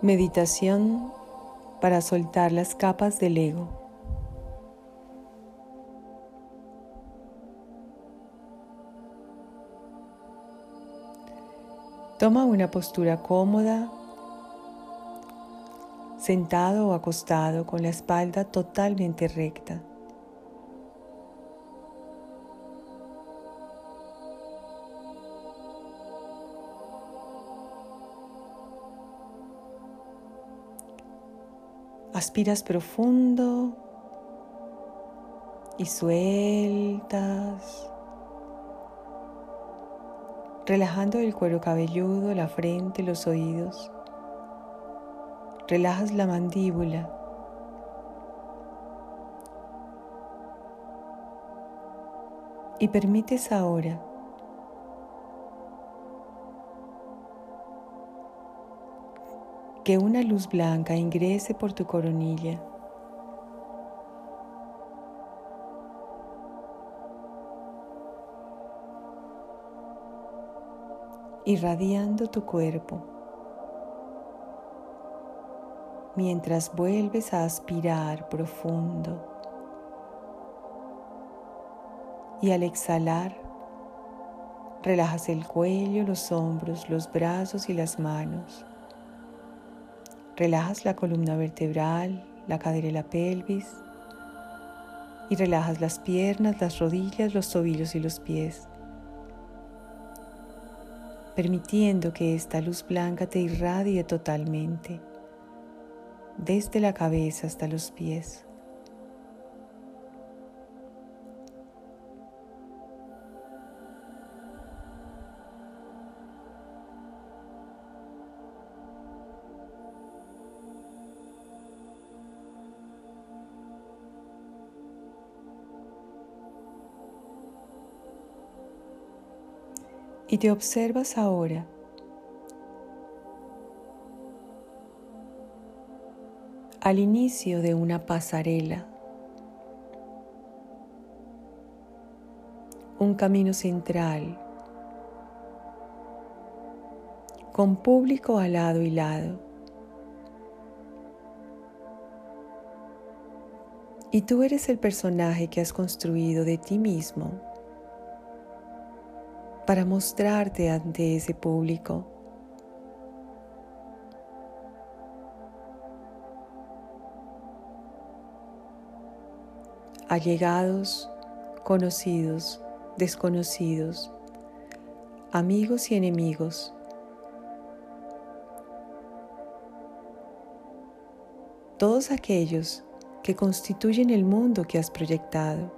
Meditación para soltar las capas del ego. Toma una postura cómoda, sentado o acostado con la espalda totalmente recta. Aspiras profundo y sueltas, relajando el cuero cabelludo, la frente, los oídos. Relajas la mandíbula. Y permites ahora que una luz blanca ingrese por tu coronilla. irradiando tu cuerpo mientras vuelves a aspirar profundo y al exhalar relajas el cuello, los hombros, los brazos y las manos. Relajas la columna vertebral, la cadera y la pelvis. Y relajas las piernas, las rodillas, los tobillos y los pies. Permitiendo que esta luz blanca te irradie totalmente, desde la cabeza hasta los pies. Y te observas ahora. al inicio de una pasarela, un camino central, con público al lado y lado. Y tú eres el personaje que has construido de ti mismo para mostrarte ante ese público. Allegados, conocidos, desconocidos, amigos y enemigos. Todos aquellos que constituyen el mundo que has proyectado.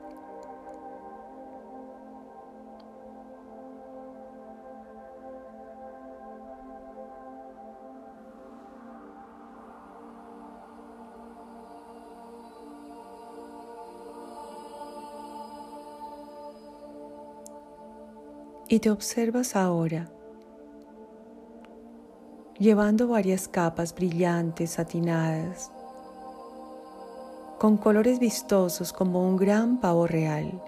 Y te observas ahora, llevando varias capas brillantes, satinadas, con colores vistosos como un gran pavo real.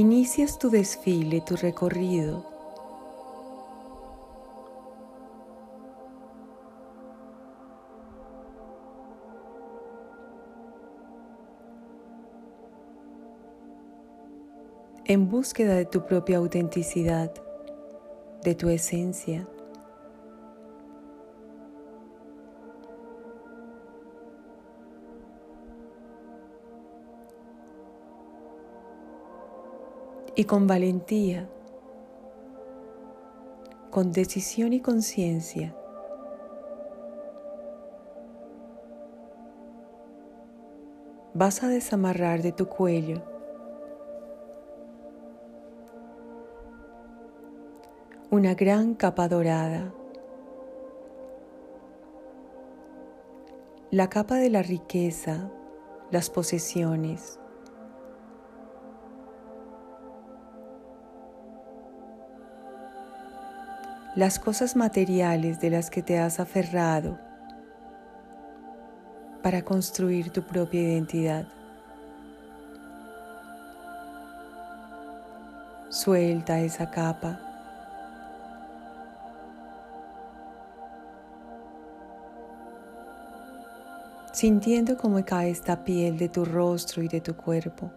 Inicias tu desfile, tu recorrido. en búsqueda de tu propia autenticidad, de tu esencia. Y con valentía, con decisión y conciencia, vas a desamarrar de tu cuello una gran capa dorada, la capa de la riqueza, las posesiones,。Las cosas materiales de las que te has aferrado para construir tu propia identidad. Suelta esa capa. sintiendo cómo cae esta piel de tu rostro y de tu cuerpo.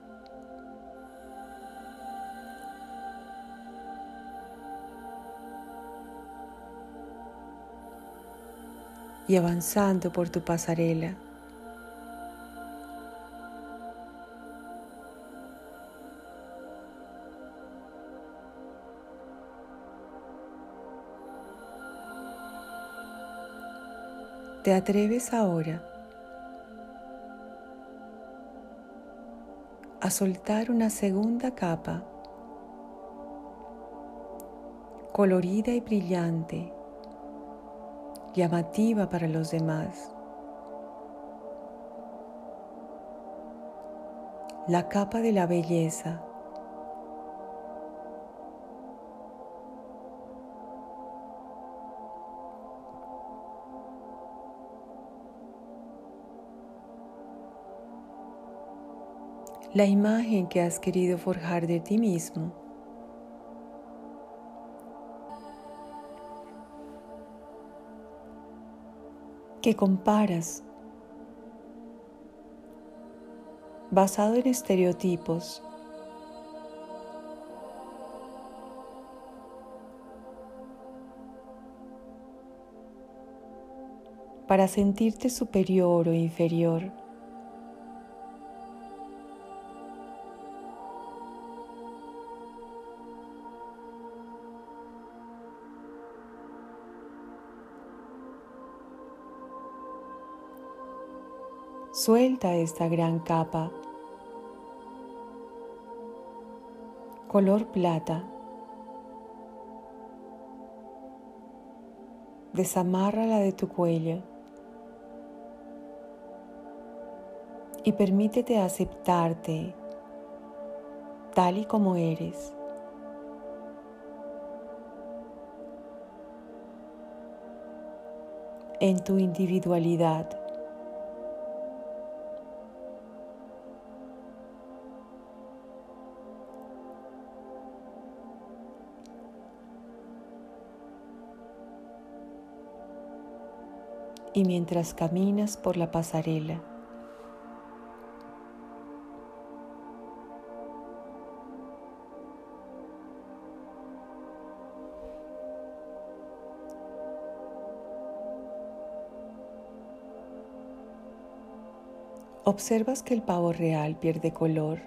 Y avanzando por tu pasarela. ¿Te atreves ahora a soltar una segunda capa colorida y brillante llamativa para los demás. La capa de la belleza. La imagen que has querido forjar de ti mismo. Que comparas basado en estereotipos para sentirte superior o inferior. Suelta esta gran capa color plata. Desamárrala de tu cuello y permítete aceptarte tal y como eres. en tu individualidad. Y mientras caminas por la pasarela. Observas que el pavo real pierde color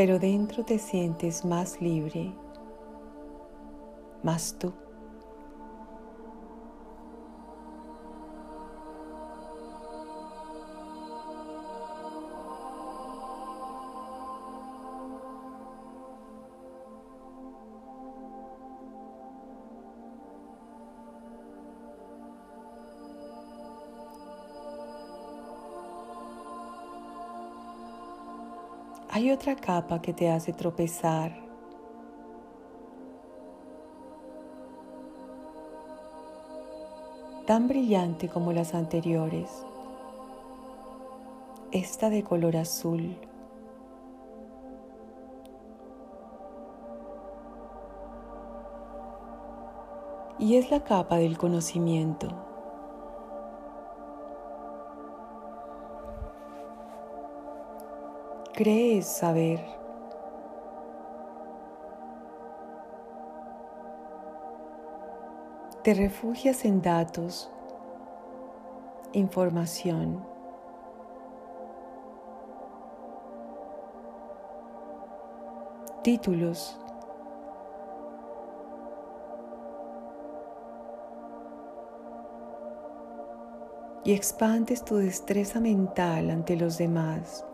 pero dentro te sientes más libre, más tú. Otra capa que te hace tropezar. Tan brillante como las anteriores. Esta de color azul. Y es la capa del conocimiento. Crees saber. Te refugias en datos, información. Títulos. Y expandes tu destreza mental ante los demás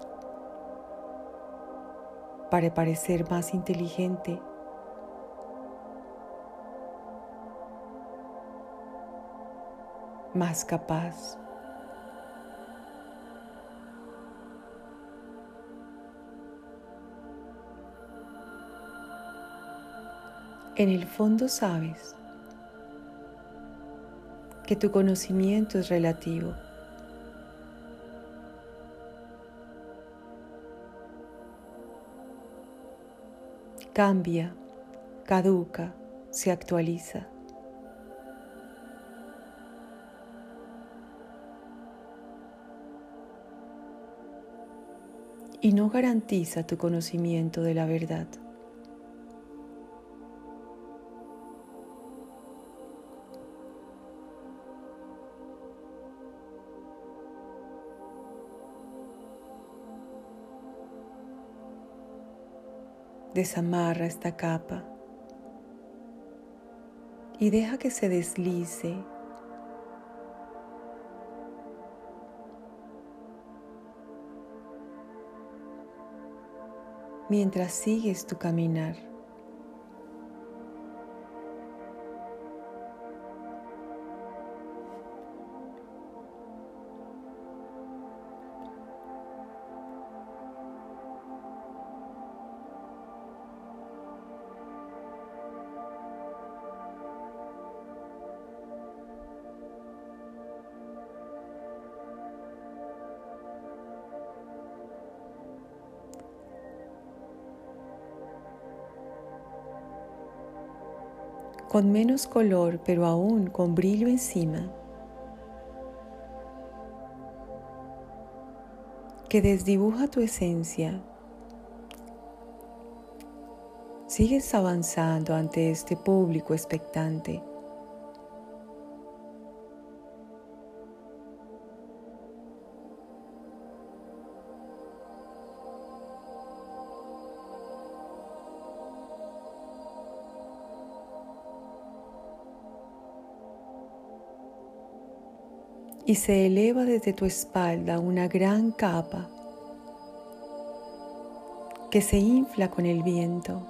para parecer más inteligente. más capaz. En el fondo sabes que tu conocimiento es relativo. Cambia, caduca, se actualiza. y no garantiza tu conocimiento de la verdad. Desamarra esta capa y deja que se deslice mientras sigues tu caminar. Con menos color pero aún con brillo encima, que desdibuja tu esencia. Sigues avanzando ante este público expectante. Y se eleva desde tu espalda una gran capa que se infla con el viento,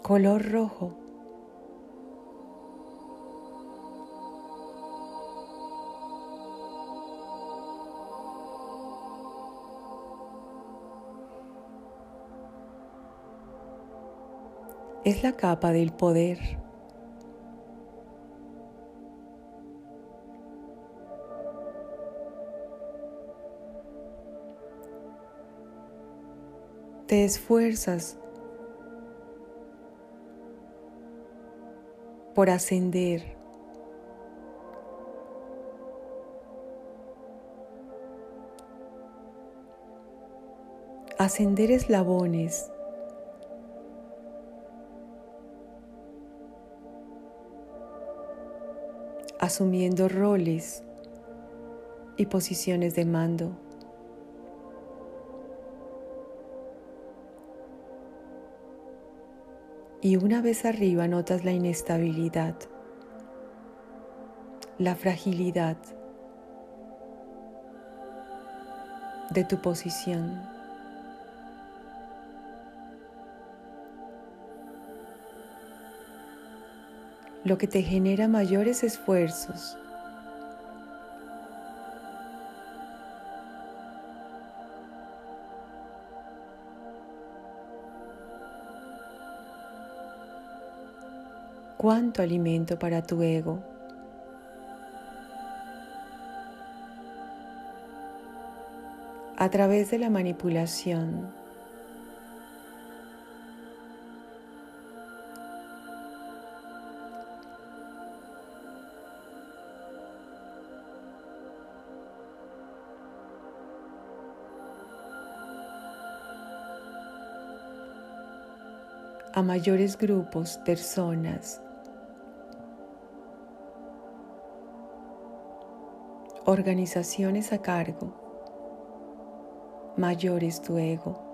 color rojo. Es la capa del poder. Te esfuerzas por ascender. Ascender eslabones. Asumiendo roles y posiciones de mando. Y una vez arriba notas la inestabilidad, la fragilidad de tu posición. Lo que te genera mayores esfuerzos cuánto alimento para tu ego. A través de la manipulación, a mayores grupos, personas, organizaciones a cargo, mayor es tu ego.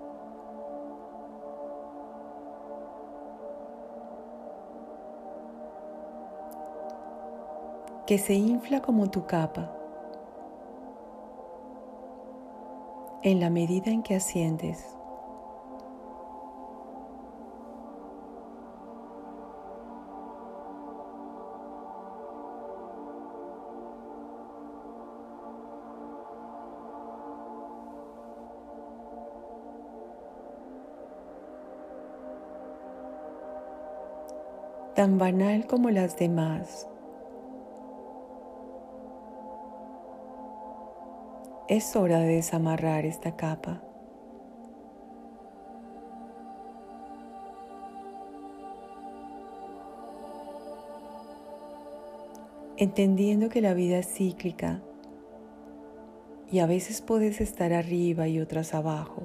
que se infla como tu capa en la medida en que asciendes. Tan banal como las demás. Es hora de desamarrar esta capa. Entendiendo que la vida es cíclica y a veces puedes estar arriba y otras abajo.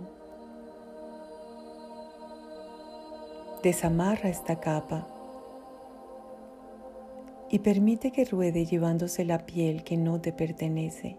Desamarra esta capa y permite que ruede llevándose la piel que no te pertenece.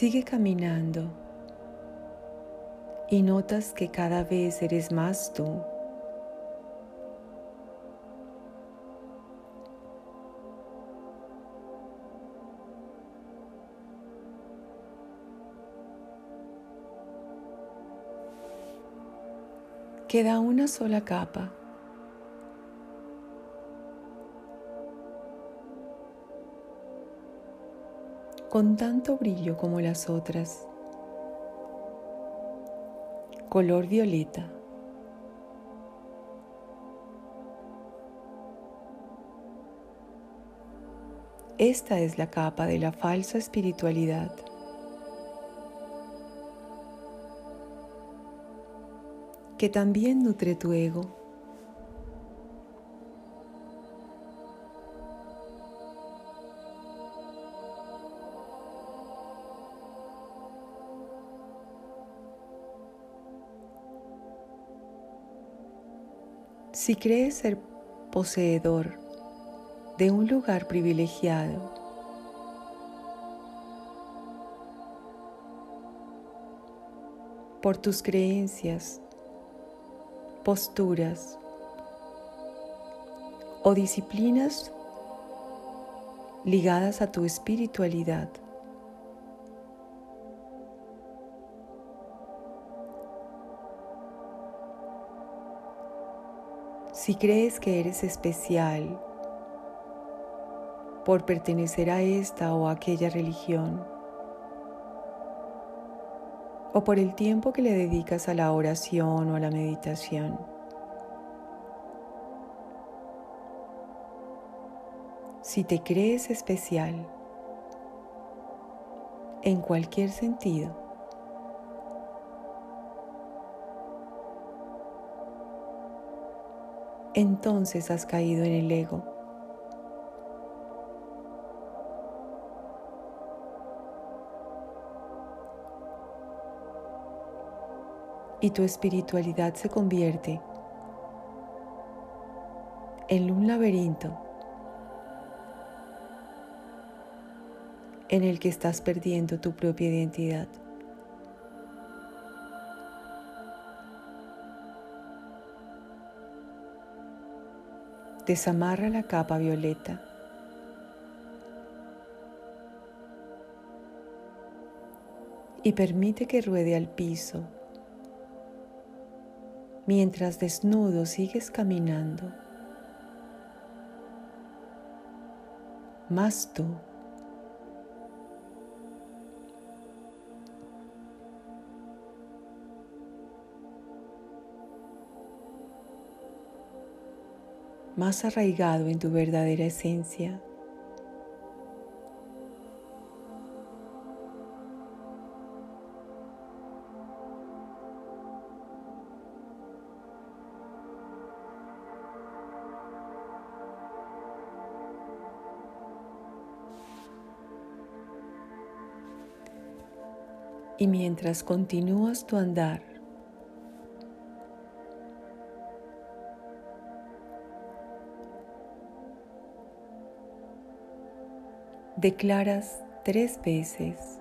Sigue caminando y notas que cada vez eres más tú. Queda una sola capa. Con tanto brillo como las otras. Color violeta. Esta es la capa de la falsa espiritualidad. que también nutre tu ego. Si crees ser poseedor de un lugar privilegiado, por tus creencias, posturas o disciplinas ligadas a tu espiritualidad. Si crees que eres especial por pertenecer a esta o aquella religión, o por el tiempo que le dedicas a la oración o a la meditación, si te crees especial en cualquier sentido, entonces has caído en el ego. Y tu espiritualidad se convierte en un laberinto en el que estás perdiendo tu propia identidad. Desamarra la capa violeta. Y permite que ruede al piso mientras desnudo sigues caminando. Más tú. Más arraigado en tu verdadera esencia. Y mientras continúas tu andar, declaras tres veces.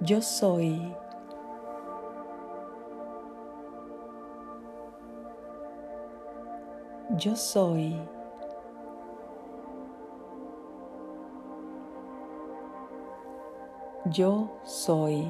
Yo soy. Yo soy. Yo soy.